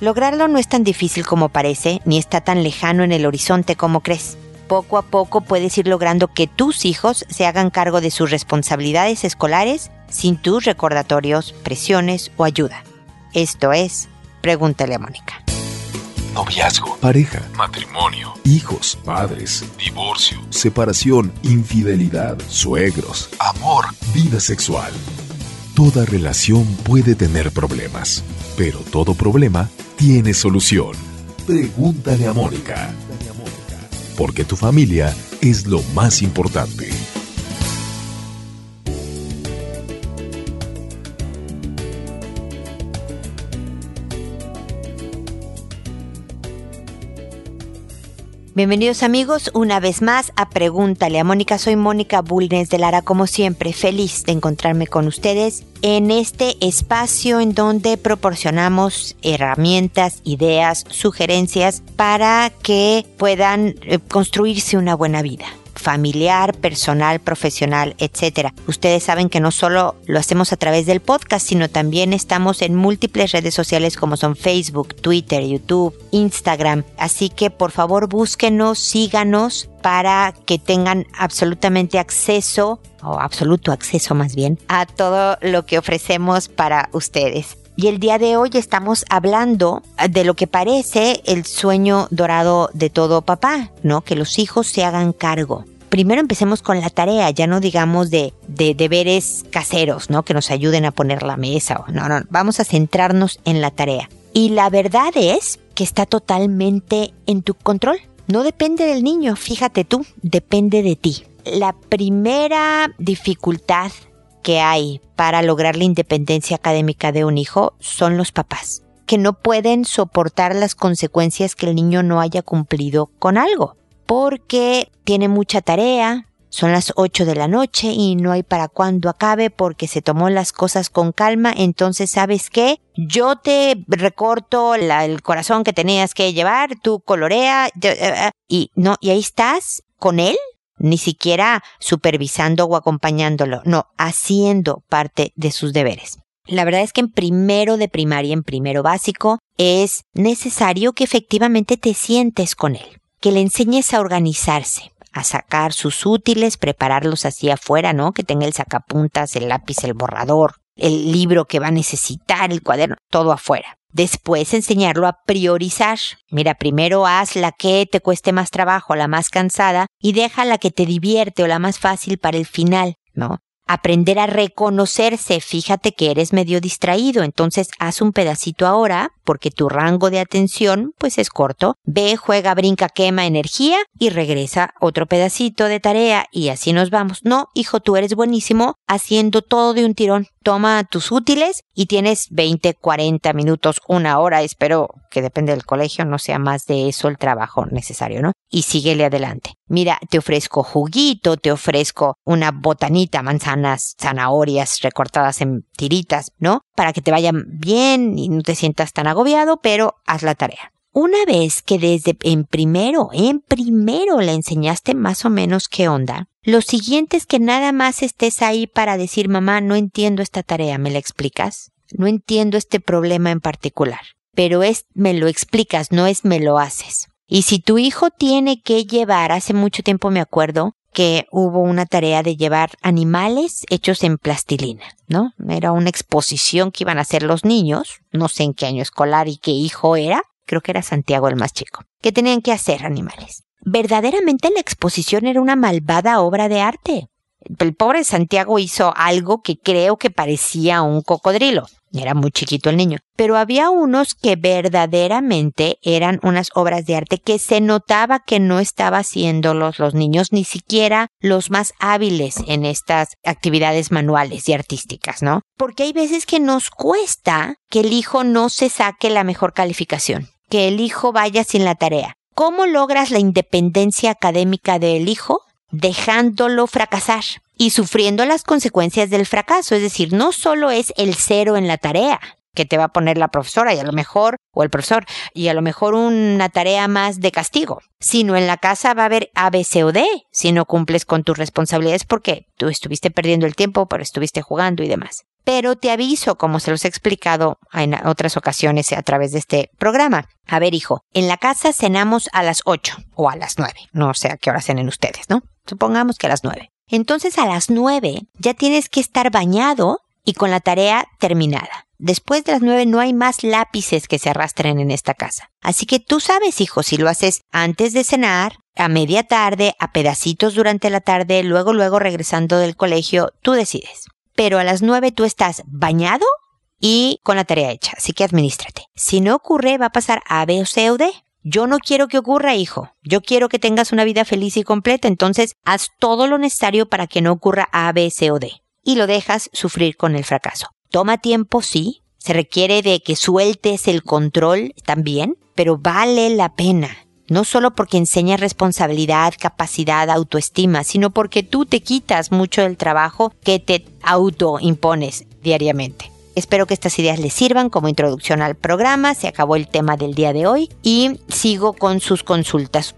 Lograrlo no es tan difícil como parece, ni está tan lejano en el horizonte como crees. Poco a poco puedes ir logrando que tus hijos se hagan cargo de sus responsabilidades escolares sin tus recordatorios, presiones o ayuda. Esto es, pregúntale a Mónica. Noviazgo, pareja, matrimonio, hijos, padres, divorcio, separación, infidelidad, suegros, amor, vida sexual. Toda relación puede tener problemas, pero todo problema tiene solución. Pregúntale a Mónica. Porque tu familia es lo más importante. Bienvenidos amigos una vez más a Pregúntale a Mónica. Soy Mónica Bulnes de Lara, como siempre, feliz de encontrarme con ustedes en este espacio en donde proporcionamos herramientas, ideas, sugerencias para que puedan eh, construirse una buena vida familiar, personal, profesional, etcétera. Ustedes saben que no solo lo hacemos a través del podcast, sino también estamos en múltiples redes sociales como son Facebook, Twitter, YouTube, Instagram. Así que por favor búsquenos, síganos para que tengan absolutamente acceso, o absoluto acceso más bien, a todo lo que ofrecemos para ustedes. Y el día de hoy estamos hablando de lo que parece el sueño dorado de todo papá, ¿no? Que los hijos se hagan cargo primero empecemos con la tarea, ya no digamos de, de deberes caseros, ¿no? Que nos ayuden a poner la mesa. No, no, vamos a centrarnos en la tarea. Y la verdad es que está totalmente en tu control. No depende del niño, fíjate tú, depende de ti. La primera dificultad que hay para lograr la independencia académica de un hijo son los papás, que no pueden soportar las consecuencias que el niño no haya cumplido con algo porque tiene mucha tarea, son las 8 de la noche y no hay para cuándo acabe porque se tomó las cosas con calma, entonces sabes qué, yo te recorto el corazón que tenías que llevar, tú colorea eh, eh, y no, y ahí estás con él, ni siquiera supervisando o acompañándolo, no, haciendo parte de sus deberes. La verdad es que en primero de primaria, en primero básico, es necesario que efectivamente te sientes con él que le enseñes a organizarse, a sacar sus útiles, prepararlos así afuera, ¿no? Que tenga el sacapuntas, el lápiz, el borrador, el libro que va a necesitar, el cuaderno, todo afuera. Después enseñarlo a priorizar. Mira, primero haz la que te cueste más trabajo, la más cansada, y deja la que te divierte o la más fácil para el final, ¿no? Aprender a reconocerse. Fíjate que eres medio distraído, entonces haz un pedacito ahora, porque tu rango de atención pues es corto. Ve, juega, brinca, quema energía y regresa otro pedacito de tarea y así nos vamos. No, hijo, tú eres buenísimo haciendo todo de un tirón. Toma tus útiles y tienes 20, 40 minutos, una hora, espero que depende del colegio, no sea más de eso el trabajo necesario, ¿no? Y síguele adelante. Mira, te ofrezco juguito, te ofrezco una botanita, manzanas, zanahorias recortadas en tiritas, ¿no? Para que te vayan bien y no te sientas tan agobiado, pero haz la tarea. Una vez que desde en primero, en primero le enseñaste más o menos qué onda, lo siguiente es que nada más estés ahí para decir, mamá, no entiendo esta tarea, ¿me la explicas? No entiendo este problema en particular. Pero es, me lo explicas, no es me lo haces. Y si tu hijo tiene que llevar, hace mucho tiempo me acuerdo que hubo una tarea de llevar animales hechos en plastilina, ¿no? Era una exposición que iban a hacer los niños, no sé en qué año escolar y qué hijo era, creo que era Santiago el más chico, que tenían que hacer animales. Verdaderamente la exposición era una malvada obra de arte. El pobre Santiago hizo algo que creo que parecía un cocodrilo. Era muy chiquito el niño. Pero había unos que verdaderamente eran unas obras de arte que se notaba que no estaba haciéndolos los niños, ni siquiera los más hábiles en estas actividades manuales y artísticas, ¿no? Porque hay veces que nos cuesta que el hijo no se saque la mejor calificación, que el hijo vaya sin la tarea. ¿Cómo logras la independencia académica del hijo? Dejándolo fracasar y sufriendo las consecuencias del fracaso. Es decir, no solo es el cero en la tarea que te va a poner la profesora y a lo mejor, o el profesor, y a lo mejor una tarea más de castigo, sino en la casa va a haber A, B, C o D si no cumples con tus responsabilidades porque tú estuviste perdiendo el tiempo, pero estuviste jugando y demás. pero te aviso, como se los he explicado en otras ocasiones a través de este programa. A ver, hijo, en la casa cenamos a las 8 o a las 9. No sé a qué hora cenen ustedes, ¿no? Supongamos que a las 9. Entonces a las 9 ya tienes que estar bañado y con la tarea terminada. Después de las nueve no hay más lápices que se arrastren en esta casa. Así que tú sabes, hijo, si lo haces antes de cenar, a media tarde, a pedacitos durante la tarde, luego, luego regresando del colegio, tú decides. Pero a las nueve tú estás bañado y con la tarea hecha, así que administrate. Si no ocurre, va a pasar A, B o C o D. Yo no quiero que ocurra, hijo. Yo quiero que tengas una vida feliz y completa, entonces haz todo lo necesario para que no ocurra A, B, C o D. Y lo dejas sufrir con el fracaso. Toma tiempo, sí. Se requiere de que sueltes el control también, pero vale la pena. No solo porque enseña responsabilidad, capacidad, autoestima, sino porque tú te quitas mucho del trabajo que te autoimpones diariamente. Espero que estas ideas les sirvan como introducción al programa. Se acabó el tema del día de hoy y sigo con sus consultas.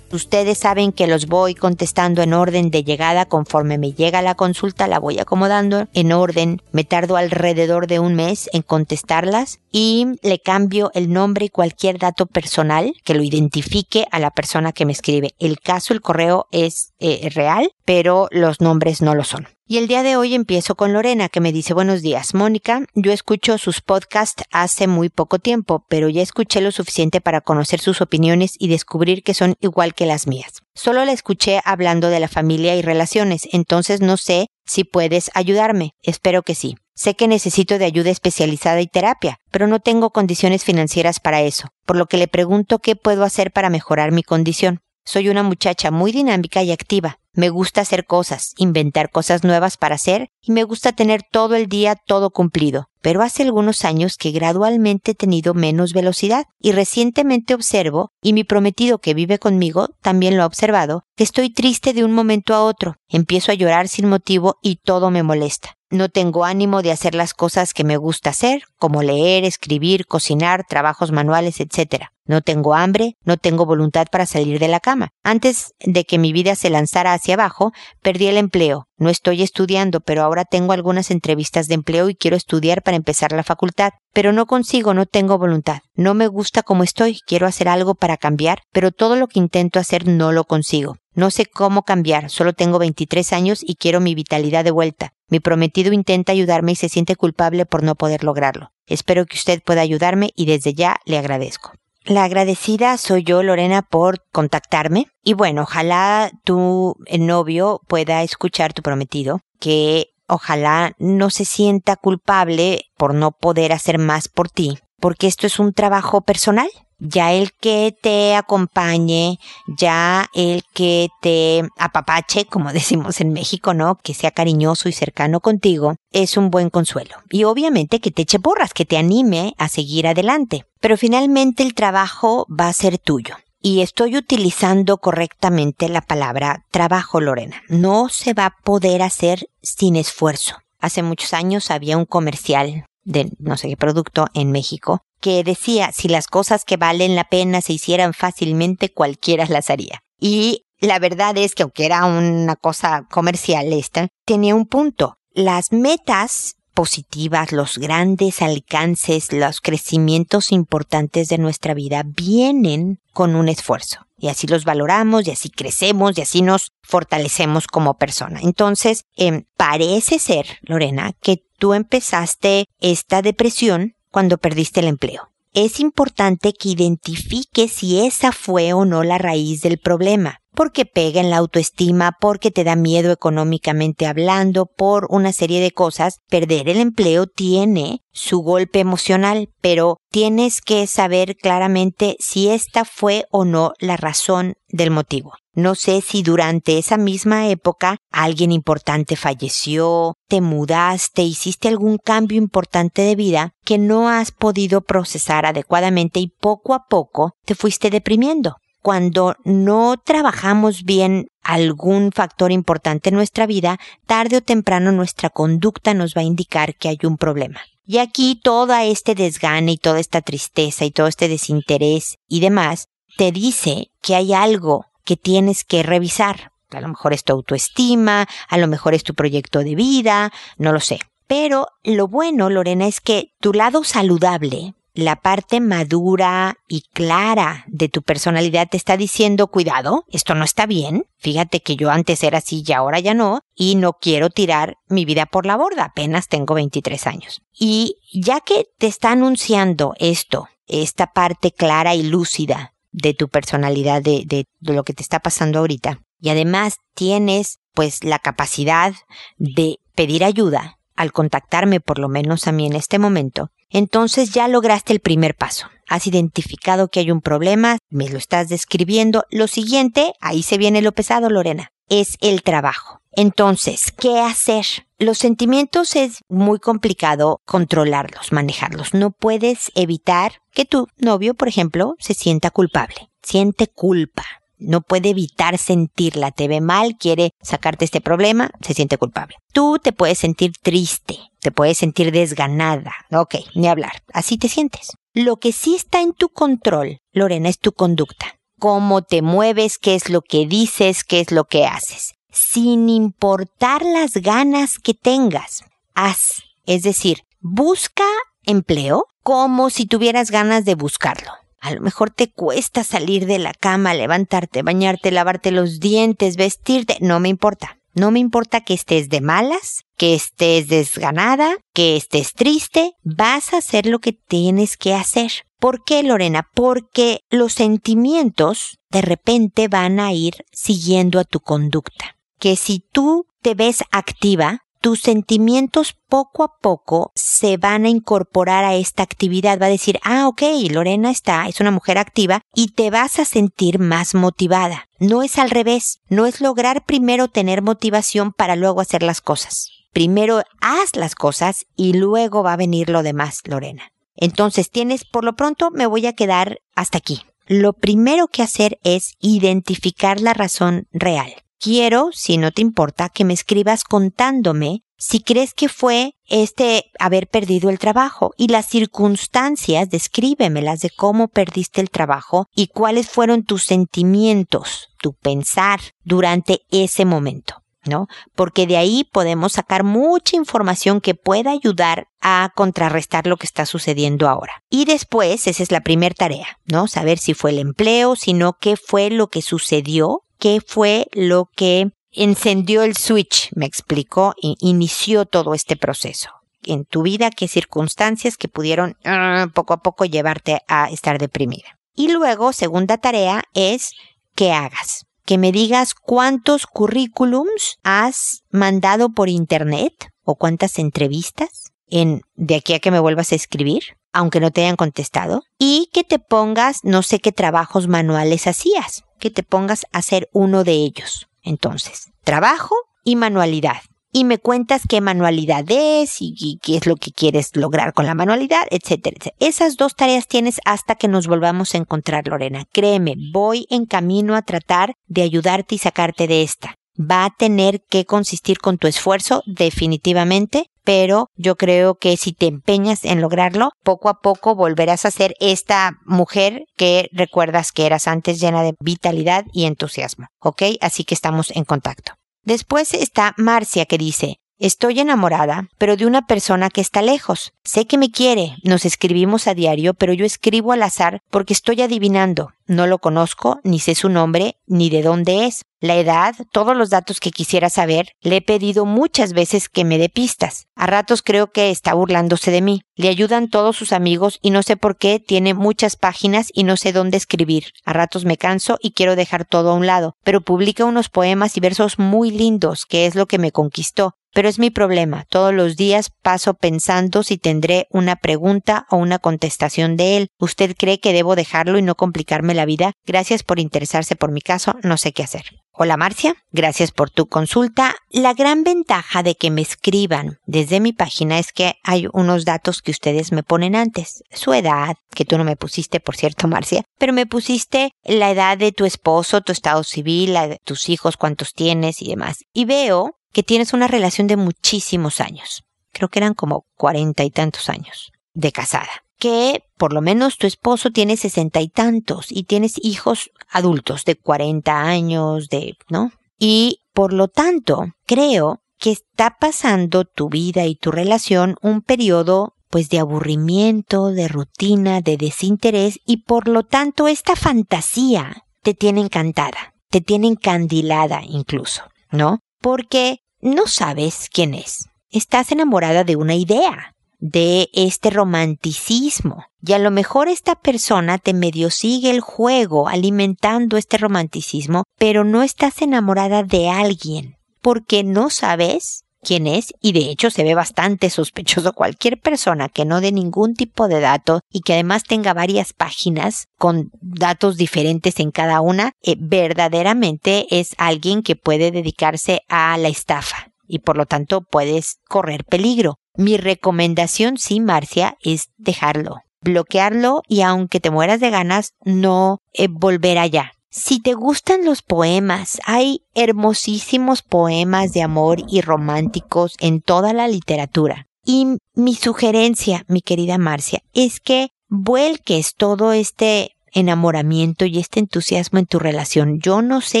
Ustedes saben que los voy contestando en orden de llegada conforme me llega la consulta, la voy acomodando en orden. Me tardo alrededor de un mes en contestarlas y le cambio el nombre y cualquier dato personal que lo identifique a la persona que me escribe. El caso, el correo es eh, real, pero los nombres no lo son. Y el día de hoy empiezo con Lorena, que me dice buenos días. Mónica, yo escucho sus podcasts hace muy poco tiempo, pero ya escuché lo suficiente para conocer sus opiniones y descubrir que son igual que las mías. Solo la escuché hablando de la familia y relaciones, entonces no sé si puedes ayudarme. Espero que sí. Sé que necesito de ayuda especializada y terapia, pero no tengo condiciones financieras para eso, por lo que le pregunto qué puedo hacer para mejorar mi condición. Soy una muchacha muy dinámica y activa. Me gusta hacer cosas, inventar cosas nuevas para hacer y me gusta tener todo el día todo cumplido. Pero hace algunos años que gradualmente he tenido menos velocidad y recientemente observo, y mi prometido que vive conmigo también lo ha observado, que estoy triste de un momento a otro. Empiezo a llorar sin motivo y todo me molesta. No tengo ánimo de hacer las cosas que me gusta hacer, como leer, escribir, cocinar, trabajos manuales, etc. No tengo hambre, no tengo voluntad para salir de la cama. Antes de que mi vida se lanzara hacia abajo, perdí el empleo. No estoy estudiando, pero ahora tengo algunas entrevistas de empleo y quiero estudiar para empezar la facultad. Pero no consigo, no tengo voluntad. No me gusta como estoy, quiero hacer algo para cambiar, pero todo lo que intento hacer no lo consigo. No sé cómo cambiar, solo tengo 23 años y quiero mi vitalidad de vuelta. Mi prometido intenta ayudarme y se siente culpable por no poder lograrlo. Espero que usted pueda ayudarme y desde ya le agradezco. La agradecida soy yo, Lorena, por contactarme. Y bueno, ojalá tu novio pueda escuchar tu prometido, que ojalá no se sienta culpable por no poder hacer más por ti, porque esto es un trabajo personal ya el que te acompañe, ya el que te apapache, como decimos en México, ¿no? Que sea cariñoso y cercano contigo, es un buen consuelo. Y obviamente que te eche porras, que te anime a seguir adelante. Pero finalmente el trabajo va a ser tuyo. Y estoy utilizando correctamente la palabra trabajo, Lorena. No se va a poder hacer sin esfuerzo. Hace muchos años había un comercial de no sé qué producto en México que decía si las cosas que valen la pena se hicieran fácilmente cualquiera las haría. Y la verdad es que aunque era una cosa comercial esta, tenía un punto. Las metas positivas, los grandes alcances, los crecimientos importantes de nuestra vida vienen con un esfuerzo. Y así los valoramos, y así crecemos, y así nos fortalecemos como persona. Entonces, em, parece ser, Lorena, que tú empezaste esta depresión cuando perdiste el empleo. Es importante que identifiques si esa fue o no la raíz del problema, porque pega en la autoestima, porque te da miedo económicamente hablando, por una serie de cosas. Perder el empleo tiene su golpe emocional, pero tienes que saber claramente si esta fue o no la razón del motivo. No sé si durante esa misma época alguien importante falleció, te mudaste, hiciste algún cambio importante de vida que no has podido procesar adecuadamente y poco a poco te fuiste deprimiendo. Cuando no trabajamos bien algún factor importante en nuestra vida, tarde o temprano nuestra conducta nos va a indicar que hay un problema. Y aquí todo este desgane y toda esta tristeza y todo este desinterés y demás te dice que hay algo que tienes que revisar. A lo mejor es tu autoestima, a lo mejor es tu proyecto de vida, no lo sé. Pero lo bueno, Lorena, es que tu lado saludable, la parte madura y clara de tu personalidad te está diciendo, cuidado, esto no está bien. Fíjate que yo antes era así y ahora ya no, y no quiero tirar mi vida por la borda, apenas tengo 23 años. Y ya que te está anunciando esto, esta parte clara y lúcida de tu personalidad, de, de, lo que te está pasando ahorita, y además tienes pues la capacidad de pedir ayuda, al contactarme por lo menos a mí en este momento, entonces ya lograste el primer paso. Has identificado que hay un problema, me lo estás describiendo. Lo siguiente, ahí se viene lo pesado, Lorena, es el trabajo. Entonces, ¿qué hacer? Los sentimientos es muy complicado controlarlos, manejarlos. No puedes evitar que tu novio, por ejemplo, se sienta culpable. Siente culpa no puede evitar sentirla, te ve mal, quiere sacarte este problema, se siente culpable. Tú te puedes sentir triste, te puedes sentir desganada, ok, ni hablar, así te sientes. Lo que sí está en tu control, Lorena, es tu conducta. Cómo te mueves, qué es lo que dices, qué es lo que haces. Sin importar las ganas que tengas, haz. Es decir, busca empleo como si tuvieras ganas de buscarlo. A lo mejor te cuesta salir de la cama, levantarte, bañarte, lavarte los dientes, vestirte. No me importa. No me importa que estés de malas, que estés desganada, que estés triste. Vas a hacer lo que tienes que hacer. ¿Por qué, Lorena? Porque los sentimientos de repente van a ir siguiendo a tu conducta. Que si tú te ves activa, tus sentimientos poco a poco se van a incorporar a esta actividad. Va a decir, ah, ok, Lorena está, es una mujer activa y te vas a sentir más motivada. No es al revés, no es lograr primero tener motivación para luego hacer las cosas. Primero haz las cosas y luego va a venir lo demás, Lorena. Entonces tienes, por lo pronto me voy a quedar hasta aquí. Lo primero que hacer es identificar la razón real. Quiero, si no te importa, que me escribas contándome si crees que fue este haber perdido el trabajo y las circunstancias, descríbemelas de cómo perdiste el trabajo y cuáles fueron tus sentimientos, tu pensar durante ese momento. ¿no? Porque de ahí podemos sacar mucha información que pueda ayudar a contrarrestar lo que está sucediendo ahora. Y después, esa es la primera tarea, ¿no? Saber si fue el empleo, sino qué fue lo que sucedió qué fue lo que encendió el switch, me explicó, inició todo este proceso. En tu vida, qué circunstancias que pudieron ah, poco a poco llevarte a estar deprimida. Y luego, segunda tarea es que hagas. Que me digas cuántos currículums has mandado por internet o cuántas entrevistas en de aquí a que me vuelvas a escribir, aunque no te hayan contestado, y que te pongas no sé qué trabajos manuales hacías que te pongas a hacer uno de ellos. Entonces, trabajo y manualidad. Y me cuentas qué manualidad es y, qué es lo que quieres lograr con la manualidad, etcétera, etcétera. Esas dos tareas tienes hasta que nos volvamos a encontrar, Lorena. Créeme, voy en camino a tratar de ayudarte y sacarte de esta. Va a tener que consistir con tu esfuerzo, definitivamente, pero yo creo que si te empeñas en lograrlo, poco a poco volverás a ser esta mujer que recuerdas que eras antes llena de vitalidad y entusiasmo. ¿Ok? Así que estamos en contacto. Después está Marcia que dice, Estoy enamorada, pero de una persona que está lejos. Sé que me quiere, nos escribimos a diario, pero yo escribo al azar porque estoy adivinando. No lo conozco, ni sé su nombre, ni de dónde es. La edad, todos los datos que quisiera saber, le he pedido muchas veces que me dé pistas. A ratos creo que está burlándose de mí. Le ayudan todos sus amigos y no sé por qué tiene muchas páginas y no sé dónde escribir. A ratos me canso y quiero dejar todo a un lado, pero publica unos poemas y versos muy lindos, que es lo que me conquistó. Pero es mi problema. Todos los días paso pensando si tendré una pregunta o una contestación de él. ¿Usted cree que debo dejarlo y no complicarme la vida? Gracias por interesarse por mi caso. No sé qué hacer. Hola Marcia, gracias por tu consulta. La gran ventaja de que me escriban desde mi página es que hay unos datos que ustedes me ponen antes. Su edad, que tú no me pusiste, por cierto, Marcia, pero me pusiste la edad de tu esposo, tu estado civil, tus hijos, cuántos tienes y demás. Y veo que tienes una relación de muchísimos años. Creo que eran como cuarenta y tantos años de casada. Que por lo menos tu esposo tiene sesenta y tantos y tienes hijos adultos de cuarenta años, de, ¿no? y por lo tanto creo que está pasando tu vida y tu relación un periodo pues de aburrimiento, de rutina, de desinterés y por lo tanto esta fantasía te tiene encantada, te tiene encandilada incluso, ¿no? Porque no sabes quién es. Estás enamorada de una idea, de este romanticismo. Y a lo mejor esta persona te medio sigue el juego alimentando este romanticismo, pero no estás enamorada de alguien, porque no sabes quién es y de hecho se ve bastante sospechoso cualquier persona que no dé ningún tipo de dato y que además tenga varias páginas con datos diferentes en cada una, eh, verdaderamente es alguien que puede dedicarse a la estafa y por lo tanto puedes correr peligro. Mi recomendación, sí, Marcia, es dejarlo, bloquearlo y aunque te mueras de ganas, no eh, volver allá. Si te gustan los poemas, hay hermosísimos poemas de amor y románticos en toda la literatura. Y mi sugerencia, mi querida Marcia, es que vuelques todo este enamoramiento y este entusiasmo en tu relación. Yo no sé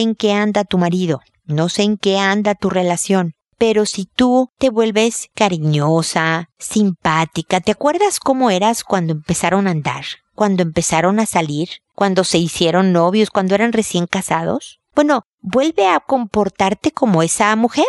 en qué anda tu marido, no sé en qué anda tu relación, pero si tú te vuelves cariñosa, simpática, ¿te acuerdas cómo eras cuando empezaron a andar? Cuando empezaron a salir, cuando se hicieron novios, cuando eran recién casados? Bueno, vuelve a comportarte como esa mujer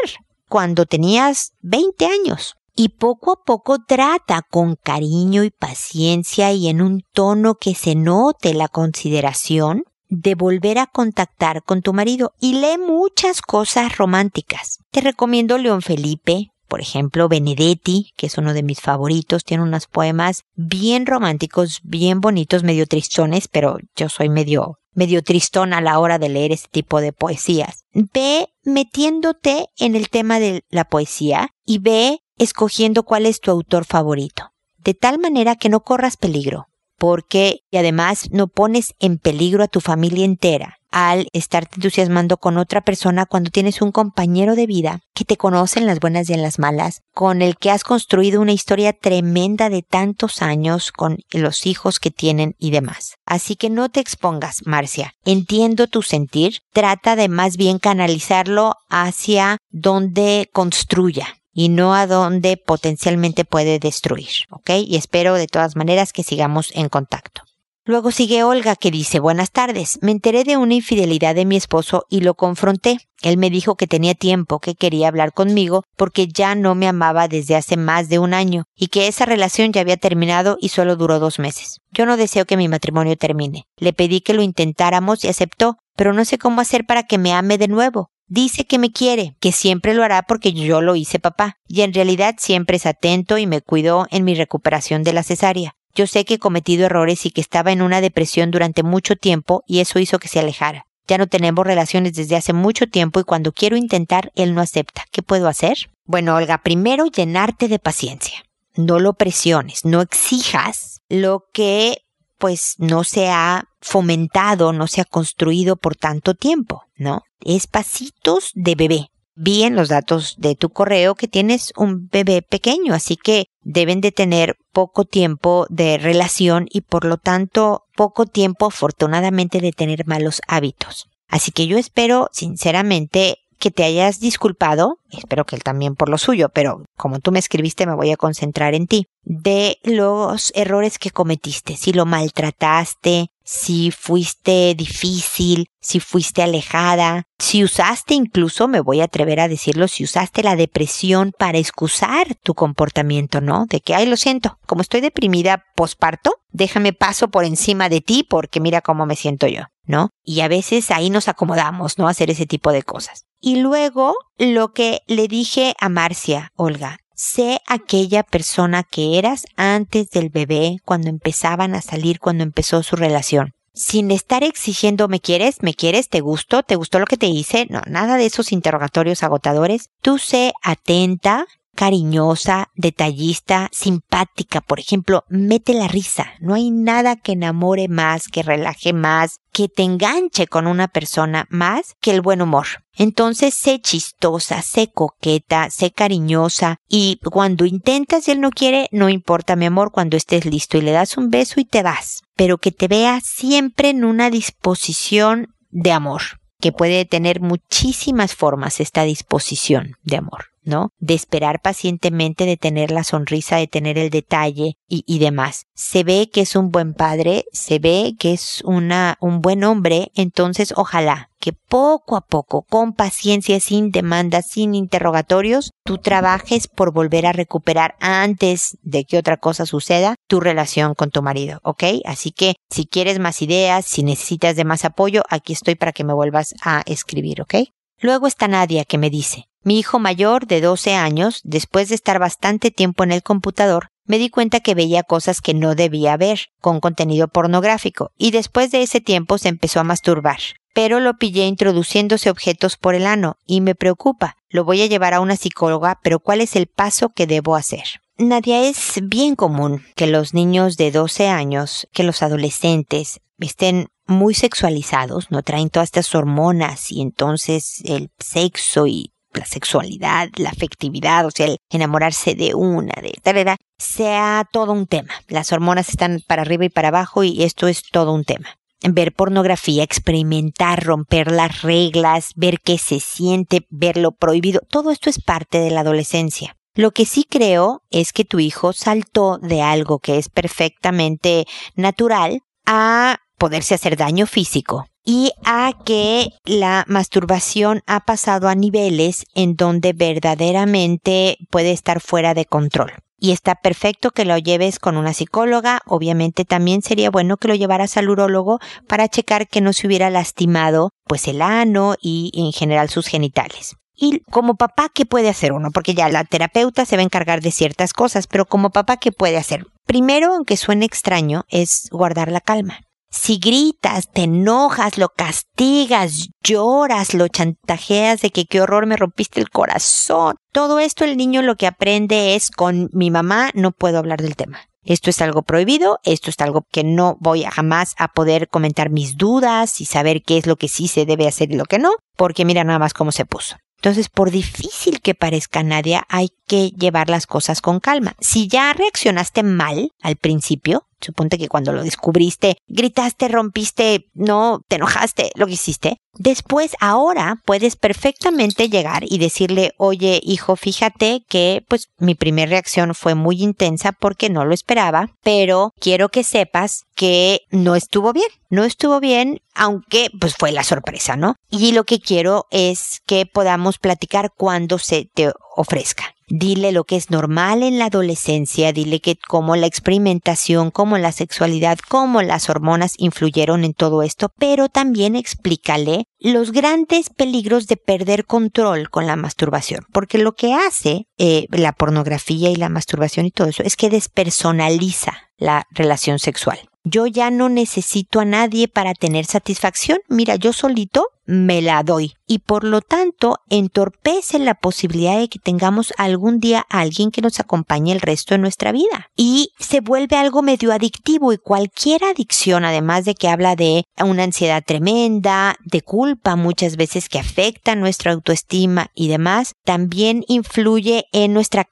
cuando tenías 20 años. Y poco a poco trata con cariño y paciencia y en un tono que se note la consideración de volver a contactar con tu marido y lee muchas cosas románticas. Te recomiendo León Felipe, por ejemplo, Benedetti, que es uno de mis favoritos, tiene unos poemas bien románticos, bien bonitos, medio tristones, pero yo soy medio medio tristón a la hora de leer este tipo de poesías. Ve metiéndote en el tema de la poesía y ve escogiendo cuál es tu autor favorito, de tal manera que no corras peligro porque y además no pones en peligro a tu familia entera al estarte entusiasmando con otra persona cuando tienes un compañero de vida que te conoce en las buenas y en las malas, con el que has construido una historia tremenda de tantos años con los hijos que tienen y demás. Así que no te expongas, Marcia. Entiendo tu sentir, trata de más bien canalizarlo hacia donde construya y no a donde potencialmente puede destruir, ¿ok? Y espero de todas maneras que sigamos en contacto. Luego sigue Olga que dice, buenas tardes, me enteré de una infidelidad de mi esposo y lo confronté. Él me dijo que tenía tiempo, que quería hablar conmigo porque ya no me amaba desde hace más de un año y que esa relación ya había terminado y solo duró dos meses. Yo no deseo que mi matrimonio termine. Le pedí que lo intentáramos y aceptó, pero no sé cómo hacer para que me ame de nuevo. Dice que me quiere, que siempre lo hará porque yo lo hice papá, y en realidad siempre es atento y me cuidó en mi recuperación de la cesárea. Yo sé que he cometido errores y que estaba en una depresión durante mucho tiempo y eso hizo que se alejara. Ya no tenemos relaciones desde hace mucho tiempo y cuando quiero intentar, él no acepta. ¿Qué puedo hacer? Bueno, Olga, primero llenarte de paciencia. No lo presiones, no exijas lo que pues no se ha fomentado, no se ha construido por tanto tiempo, ¿no? Es pasitos de bebé. Vi en los datos de tu correo que tienes un bebé pequeño, así que deben de tener poco tiempo de relación y por lo tanto poco tiempo afortunadamente de tener malos hábitos. Así que yo espero sinceramente que te hayas disculpado, espero que él también por lo suyo, pero como tú me escribiste me voy a concentrar en ti, de los errores que cometiste, si lo maltrataste, si fuiste difícil, si fuiste alejada, si usaste incluso, me voy a atrever a decirlo, si usaste la depresión para excusar tu comportamiento, ¿no? De que, ay, lo siento, como estoy deprimida posparto, déjame paso por encima de ti porque mira cómo me siento yo, ¿no? Y a veces ahí nos acomodamos, ¿no? A hacer ese tipo de cosas. Y luego lo que le dije a Marcia, Olga, sé aquella persona que eras antes del bebé, cuando empezaban a salir, cuando empezó su relación. Sin estar exigiendo me quieres, me quieres, te gustó, te gustó lo que te hice, no, nada de esos interrogatorios agotadores. Tú sé atenta, cariñosa, detallista, simpática, por ejemplo, mete la risa. No hay nada que enamore más, que relaje más, que te enganche con una persona más que el buen humor. Entonces sé chistosa, sé coqueta, sé cariñosa y cuando intentas y él no quiere, no importa mi amor, cuando estés listo y le das un beso y te vas, pero que te vea siempre en una disposición de amor que puede tener muchísimas formas esta disposición de amor. ¿No? De esperar pacientemente, de tener la sonrisa, de tener el detalle y, y, demás. Se ve que es un buen padre, se ve que es una, un buen hombre, entonces ojalá que poco a poco, con paciencia, sin demandas, sin interrogatorios, tú trabajes por volver a recuperar antes de que otra cosa suceda tu relación con tu marido, ¿ok? Así que si quieres más ideas, si necesitas de más apoyo, aquí estoy para que me vuelvas a escribir, ¿ok? Luego está Nadia que me dice, mi hijo mayor, de 12 años, después de estar bastante tiempo en el computador, me di cuenta que veía cosas que no debía ver, con contenido pornográfico, y después de ese tiempo se empezó a masturbar. Pero lo pillé introduciéndose objetos por el ano, y me preocupa. Lo voy a llevar a una psicóloga, pero ¿cuál es el paso que debo hacer? Nadia, es bien común que los niños de 12 años, que los adolescentes, estén muy sexualizados, no traen todas estas hormonas y entonces el sexo y la sexualidad, la afectividad, o sea, el enamorarse de una, de tal, sea todo un tema. Las hormonas están para arriba y para abajo y esto es todo un tema. Ver pornografía, experimentar, romper las reglas, ver qué se siente, ver lo prohibido, todo esto es parte de la adolescencia. Lo que sí creo es que tu hijo saltó de algo que es perfectamente natural a poderse hacer daño físico y a que la masturbación ha pasado a niveles en donde verdaderamente puede estar fuera de control. Y está perfecto que lo lleves con una psicóloga. Obviamente también sería bueno que lo llevaras al urólogo para checar que no se hubiera lastimado pues el ano y en general sus genitales. Y como papá, ¿qué puede hacer uno? Porque ya la terapeuta se va a encargar de ciertas cosas, pero como papá, ¿qué puede hacer? Primero, aunque suene extraño, es guardar la calma. Si gritas, te enojas, lo castigas, lloras, lo chantajeas de que qué horror me rompiste el corazón, todo esto el niño lo que aprende es con mi mamá no puedo hablar del tema. Esto es algo prohibido, esto es algo que no voy jamás a poder comentar mis dudas y saber qué es lo que sí se debe hacer y lo que no, porque mira nada más cómo se puso. Entonces, por difícil que parezca Nadia, hay que llevar las cosas con calma. Si ya reaccionaste mal al principio, suponte que cuando lo descubriste, gritaste, rompiste, no, te enojaste, lo que hiciste. Después, ahora puedes perfectamente llegar y decirle, oye, hijo, fíjate que, pues, mi primera reacción fue muy intensa porque no lo esperaba, pero quiero que sepas que no estuvo bien. No estuvo bien, aunque, pues, fue la sorpresa, ¿no? Y lo que quiero es que podamos platicar cuando se te ofrezca. Dile lo que es normal en la adolescencia, dile que como la experimentación, como la sexualidad, como las hormonas influyeron en todo esto, pero también explícale los grandes peligros de perder control con la masturbación, porque lo que hace eh, la pornografía y la masturbación y todo eso es que despersonaliza la relación sexual. Yo ya no necesito a nadie para tener satisfacción. Mira, yo solito me la doy y por lo tanto entorpece la posibilidad de que tengamos algún día a alguien que nos acompañe el resto de nuestra vida y se vuelve algo medio adictivo y cualquier adicción además de que habla de una ansiedad tremenda, de culpa muchas veces que afecta nuestra autoestima y demás, también influye en nuestra,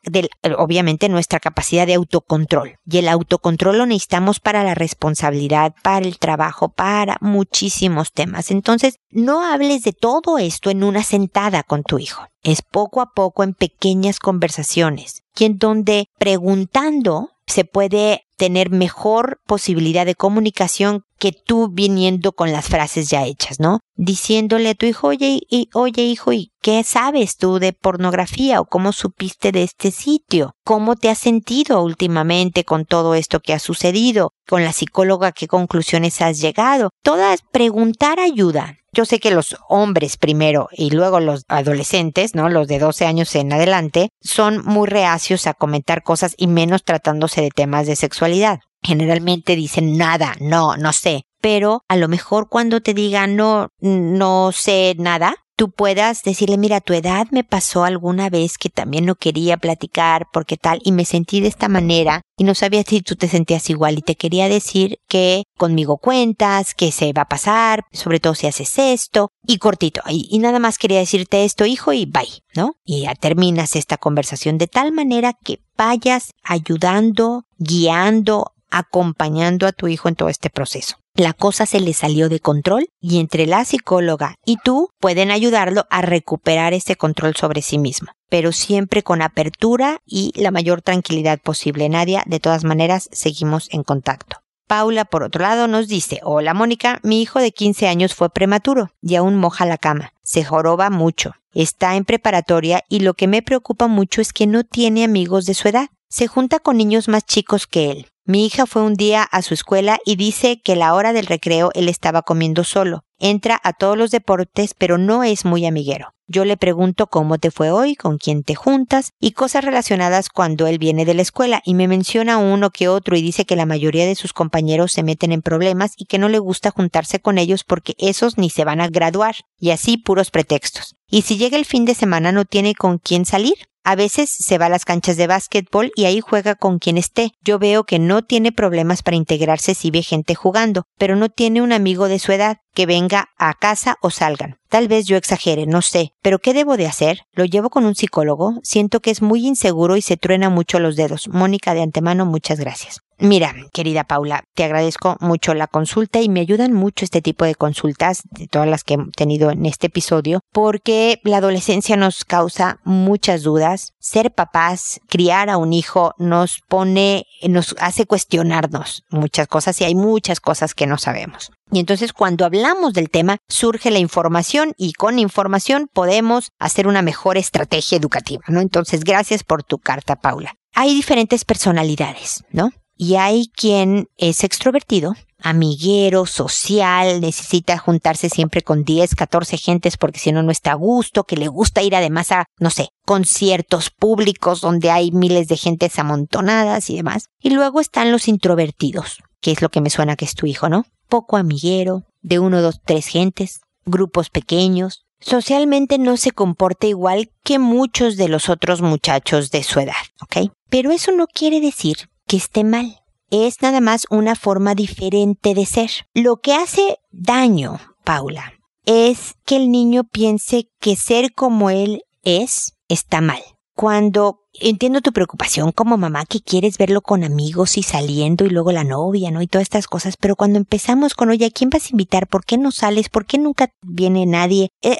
obviamente nuestra capacidad de autocontrol y el autocontrol lo necesitamos para la responsabilidad, para el trabajo, para muchísimos temas. Entonces, no hables de todo esto en una sentada con tu hijo. Es poco a poco en pequeñas conversaciones y en donde preguntando se puede tener mejor posibilidad de comunicación que tú viniendo con las frases ya hechas, ¿no? Diciéndole a tu hijo, oye, oye hijo, ¿y qué sabes tú de pornografía o cómo supiste de este sitio? ¿Cómo te has sentido últimamente con todo esto que ha sucedido? Con la psicóloga, ¿qué conclusiones has llegado? Todas preguntar ayuda. Yo sé que los hombres primero y luego los adolescentes, ¿no? Los de 12 años en adelante, son muy reacios a comentar cosas y menos tratándose de temas de sexualidad. Generalmente dicen nada, no, no sé. Pero a lo mejor cuando te digan no, no sé nada, tú puedas decirle, mira, tu edad me pasó alguna vez que también no quería platicar porque tal y me sentí de esta manera y no sabía si tú te sentías igual y te quería decir que conmigo cuentas, que se va a pasar, sobre todo si haces esto y cortito. Y, y nada más quería decirte esto, hijo, y bye, ¿no? Y ya terminas esta conversación de tal manera que vayas ayudando, guiando, acompañando a tu hijo en todo este proceso. La cosa se le salió de control y entre la psicóloga y tú pueden ayudarlo a recuperar ese control sobre sí mismo, pero siempre con apertura y la mayor tranquilidad posible. Nadia, de todas maneras, seguimos en contacto. Paula, por otro lado, nos dice, hola Mónica, mi hijo de 15 años fue prematuro y aún moja la cama. Se joroba mucho. Está en preparatoria y lo que me preocupa mucho es que no tiene amigos de su edad. Se junta con niños más chicos que él. Mi hija fue un día a su escuela y dice que la hora del recreo él estaba comiendo solo. Entra a todos los deportes, pero no es muy amiguero. Yo le pregunto cómo te fue hoy, con quién te juntas y cosas relacionadas cuando él viene de la escuela y me menciona uno que otro y dice que la mayoría de sus compañeros se meten en problemas y que no le gusta juntarse con ellos porque esos ni se van a graduar y así puros pretextos. Y si llega el fin de semana no tiene con quién salir. A veces se va a las canchas de básquetbol y ahí juega con quien esté. Yo veo que no tiene problemas para integrarse si ve gente jugando, pero no tiene un amigo de su edad que venga a casa o salgan. Tal vez yo exagere, no sé, pero ¿qué debo de hacer? Lo llevo con un psicólogo, siento que es muy inseguro y se truena mucho los dedos. Mónica, de antemano, muchas gracias. Mira, querida Paula, te agradezco mucho la consulta y me ayudan mucho este tipo de consultas, de todas las que he tenido en este episodio, porque la adolescencia nos causa muchas dudas. Ser papás, criar a un hijo nos pone, nos hace cuestionarnos muchas cosas y hay muchas cosas que no sabemos. Y entonces cuando hablamos del tema surge la información y con información podemos hacer una mejor estrategia educativa, ¿no? Entonces gracias por tu carta, Paula. Hay diferentes personalidades, ¿no? Y hay quien es extrovertido, amiguero, social, necesita juntarse siempre con 10, 14 gentes porque si no, no está a gusto, que le gusta ir además a, no sé, conciertos públicos donde hay miles de gentes amontonadas y demás. Y luego están los introvertidos, que es lo que me suena que es tu hijo, ¿no? Poco amiguero, de uno, dos, tres gentes, grupos pequeños. Socialmente no se comporta igual que muchos de los otros muchachos de su edad, ¿ok? Pero eso no quiere decir que esté mal. Es nada más una forma diferente de ser. Lo que hace daño, Paula, es que el niño piense que ser como él es está mal. Cuando entiendo tu preocupación como mamá que quieres verlo con amigos y saliendo y luego la novia, ¿no? Y todas estas cosas, pero cuando empezamos con, oye, ¿a quién vas a invitar? ¿Por qué no sales? ¿Por qué nunca viene nadie? Eh,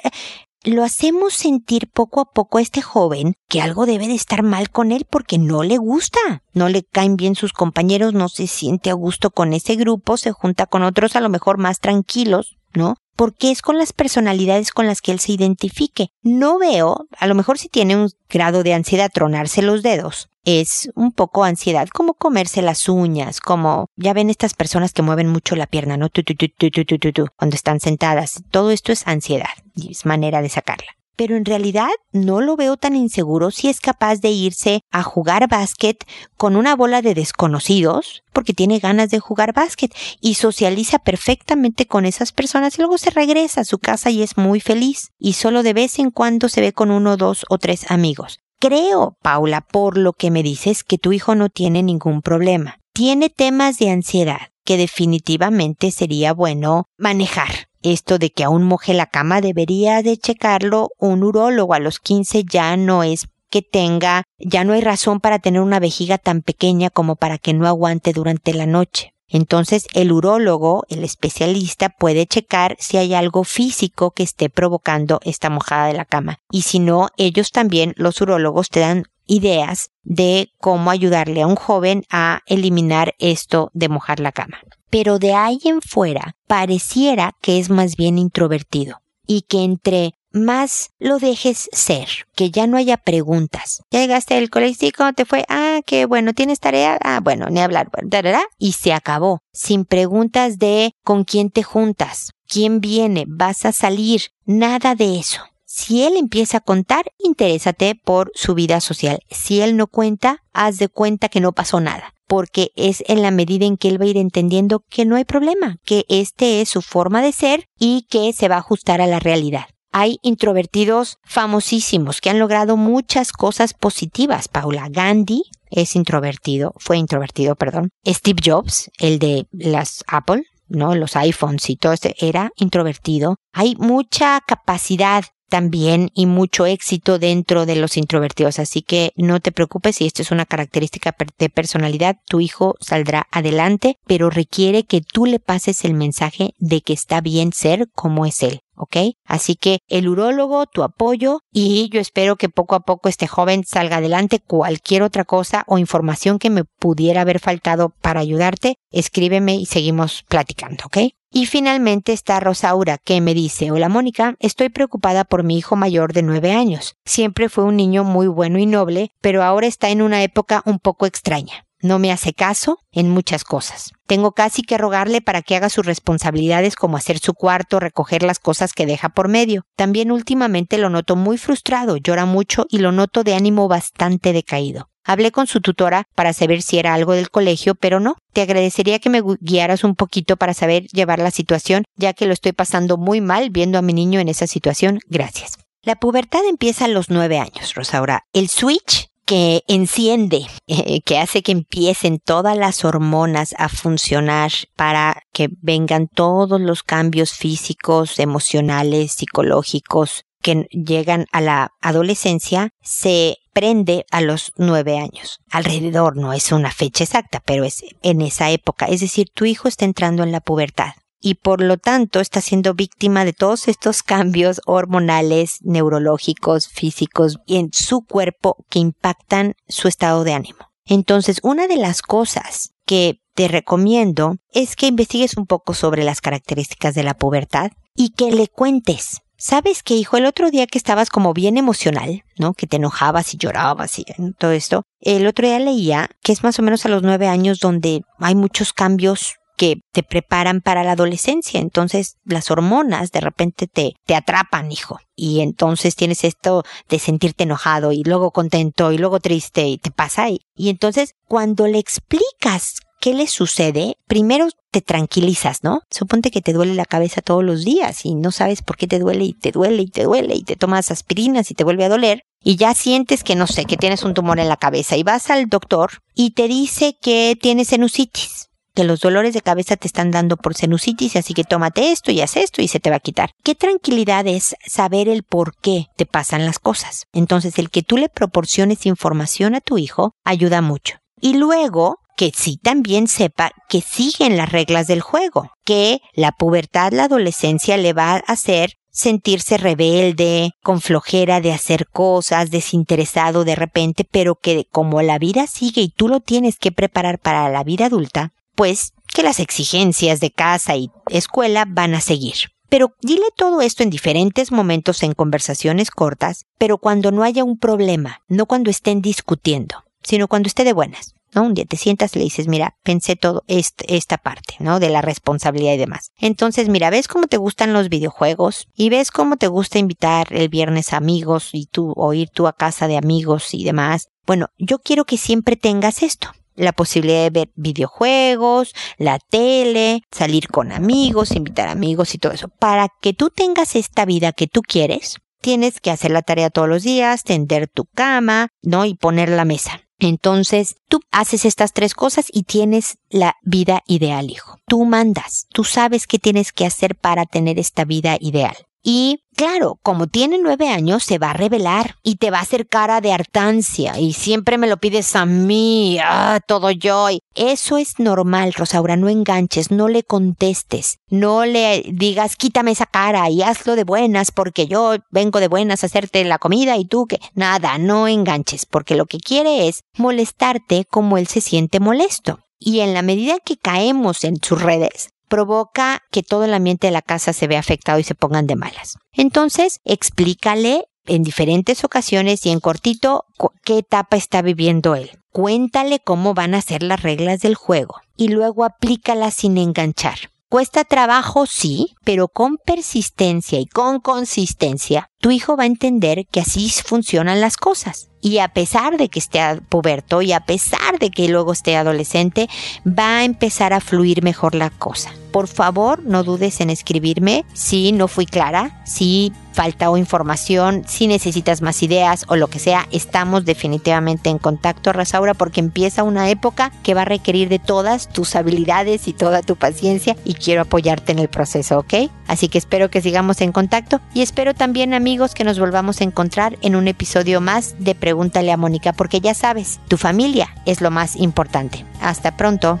lo hacemos sentir poco a poco a este joven que algo debe de estar mal con él porque no le gusta, no le caen bien sus compañeros, no se siente a gusto con ese grupo, se junta con otros a lo mejor más tranquilos, ¿no? Porque es con las personalidades con las que él se identifique. No veo, a lo mejor si tiene un grado de ansiedad tronarse los dedos, es un poco ansiedad, como comerse las uñas, como ya ven estas personas que mueven mucho la pierna, ¿no? Tu, tu, tu, cuando están sentadas. Todo esto es ansiedad y es manera de sacarla pero en realidad no lo veo tan inseguro si es capaz de irse a jugar básquet con una bola de desconocidos, porque tiene ganas de jugar básquet y socializa perfectamente con esas personas y luego se regresa a su casa y es muy feliz y solo de vez en cuando se ve con uno, dos o tres amigos. Creo, Paula, por lo que me dices, que tu hijo no tiene ningún problema. Tiene temas de ansiedad que definitivamente sería bueno manejar. Esto de que aún moje la cama debería de checarlo un urólogo a los 15 ya no es que tenga, ya no hay razón para tener una vejiga tan pequeña como para que no aguante durante la noche. Entonces el urólogo, el especialista, puede checar si hay algo físico que esté provocando esta mojada de la cama. Y si no, ellos también, los urólogos, te dan ideas de cómo ayudarle a un joven a eliminar esto de mojar la cama. Pero de ahí en fuera pareciera que es más bien introvertido y que entre más lo dejes ser, que ya no haya preguntas. Ya llegaste al colegio, ¿cómo te fue? Ah, qué bueno, ¿tienes tarea? Ah, bueno, ni hablar, y se acabó. Sin preguntas de con quién te juntas, quién viene, vas a salir, nada de eso. Si él empieza a contar, interésate por su vida social. Si él no cuenta, haz de cuenta que no pasó nada porque es en la medida en que él va a ir entendiendo que no hay problema, que este es su forma de ser y que se va a ajustar a la realidad. Hay introvertidos famosísimos que han logrado muchas cosas positivas. Paula Gandhi es introvertido, fue introvertido, perdón. Steve Jobs, el de las Apple, ¿no? Los iPhones y todo este, era introvertido. Hay mucha capacidad también y mucho éxito dentro de los introvertidos. Así que no te preocupes si esto es una característica de personalidad, tu hijo saldrá adelante, pero requiere que tú le pases el mensaje de que está bien ser como es él. ¿ok? Así que el urólogo, tu apoyo y yo espero que poco a poco este joven salga adelante. Cualquier otra cosa o información que me pudiera haber faltado para ayudarte, escríbeme y seguimos platicando, ¿ok? Y finalmente está Rosaura, que me dice, hola Mónica, estoy preocupada por mi hijo mayor de nueve años. Siempre fue un niño muy bueno y noble, pero ahora está en una época un poco extraña. No me hace caso en muchas cosas. Tengo casi que rogarle para que haga sus responsabilidades como hacer su cuarto, recoger las cosas que deja por medio. También últimamente lo noto muy frustrado, llora mucho y lo noto de ánimo bastante decaído. Hablé con su tutora para saber si era algo del colegio, pero no. Te agradecería que me guiaras un poquito para saber llevar la situación, ya que lo estoy pasando muy mal viendo a mi niño en esa situación. Gracias. La pubertad empieza a los nueve años, Rosaura. El switch que enciende, eh, que hace que empiecen todas las hormonas a funcionar para que vengan todos los cambios físicos, emocionales, psicológicos que llegan a la adolescencia, se prende a los nueve años. Alrededor no es una fecha exacta, pero es en esa época. Es decir, tu hijo está entrando en la pubertad y por lo tanto está siendo víctima de todos estos cambios hormonales, neurológicos, físicos y en su cuerpo que impactan su estado de ánimo. Entonces, una de las cosas que te recomiendo es que investigues un poco sobre las características de la pubertad y que le cuentes. ¿Sabes qué, hijo? El otro día que estabas como bien emocional, ¿no? Que te enojabas y llorabas y todo esto. El otro día leía que es más o menos a los nueve años donde hay muchos cambios que te preparan para la adolescencia. Entonces las hormonas de repente te, te atrapan, hijo. Y entonces tienes esto de sentirte enojado y luego contento y luego triste y te pasa. y entonces cuando le explicas qué le sucede, primero te tranquilizas, ¿no? Suponte que te duele la cabeza todos los días y no sabes por qué te duele y te duele y te duele y te tomas aspirinas y te vuelve a doler y ya sientes que no sé, que tienes un tumor en la cabeza y vas al doctor y te dice que tienes sinusitis que los dolores de cabeza te están dando por sinusitis, así que tómate esto y haz esto y se te va a quitar. Qué tranquilidad es saber el por qué te pasan las cosas. Entonces, el que tú le proporciones información a tu hijo ayuda mucho. Y luego, que sí también sepa que siguen las reglas del juego, que la pubertad, la adolescencia le va a hacer sentirse rebelde, con flojera de hacer cosas, desinteresado de repente, pero que como la vida sigue y tú lo tienes que preparar para la vida adulta, pues que las exigencias de casa y escuela van a seguir. Pero dile todo esto en diferentes momentos en conversaciones cortas, pero cuando no haya un problema, no cuando estén discutiendo, sino cuando esté de buenas. ¿No? Un día te sientas y le dices, mira, pensé todo esta parte, ¿no? De la responsabilidad y demás. Entonces, mira, ves cómo te gustan los videojuegos y ves cómo te gusta invitar el viernes amigos y tú, o ir tú a casa de amigos y demás. Bueno, yo quiero que siempre tengas esto la posibilidad de ver videojuegos, la tele, salir con amigos, invitar amigos y todo eso. Para que tú tengas esta vida que tú quieres, tienes que hacer la tarea todos los días, tender tu cama, ¿no? Y poner la mesa. Entonces, tú haces estas tres cosas y tienes la vida ideal, hijo. Tú mandas, tú sabes qué tienes que hacer para tener esta vida ideal. Y claro, como tiene nueve años, se va a revelar y te va a hacer cara de hartancia y siempre me lo pides a mí, ah, todo yo. Y eso es normal, Rosaura, no enganches, no le contestes, no le digas quítame esa cara y hazlo de buenas porque yo vengo de buenas a hacerte la comida y tú que nada, no enganches porque lo que quiere es molestarte como él se siente molesto. Y en la medida que caemos en sus redes, provoca que todo el ambiente de la casa se vea afectado y se pongan de malas. Entonces, explícale en diferentes ocasiones y en cortito qué etapa está viviendo él. Cuéntale cómo van a ser las reglas del juego y luego aplícalas sin enganchar. Cuesta trabajo, sí, pero con persistencia y con consistencia, tu hijo va a entender que así funcionan las cosas. Y a pesar de que esté puberto y a pesar de que luego esté adolescente, va a empezar a fluir mejor la cosa. por favor no dudes en escribirme si no fui clara, si falta o información, si necesitas más ideas o lo que sea, estamos definitivamente en contacto, Rasaura, porque empieza una época que va a requerir de todas tus habilidades y toda tu paciencia y quiero apoyarte en el proceso, ¿ok? Así que espero que sigamos en contacto y espero también, amigos, que nos volvamos a encontrar en un episodio más de Pregúntale a Mónica, porque ya sabes, tu familia es lo más importante. Hasta pronto.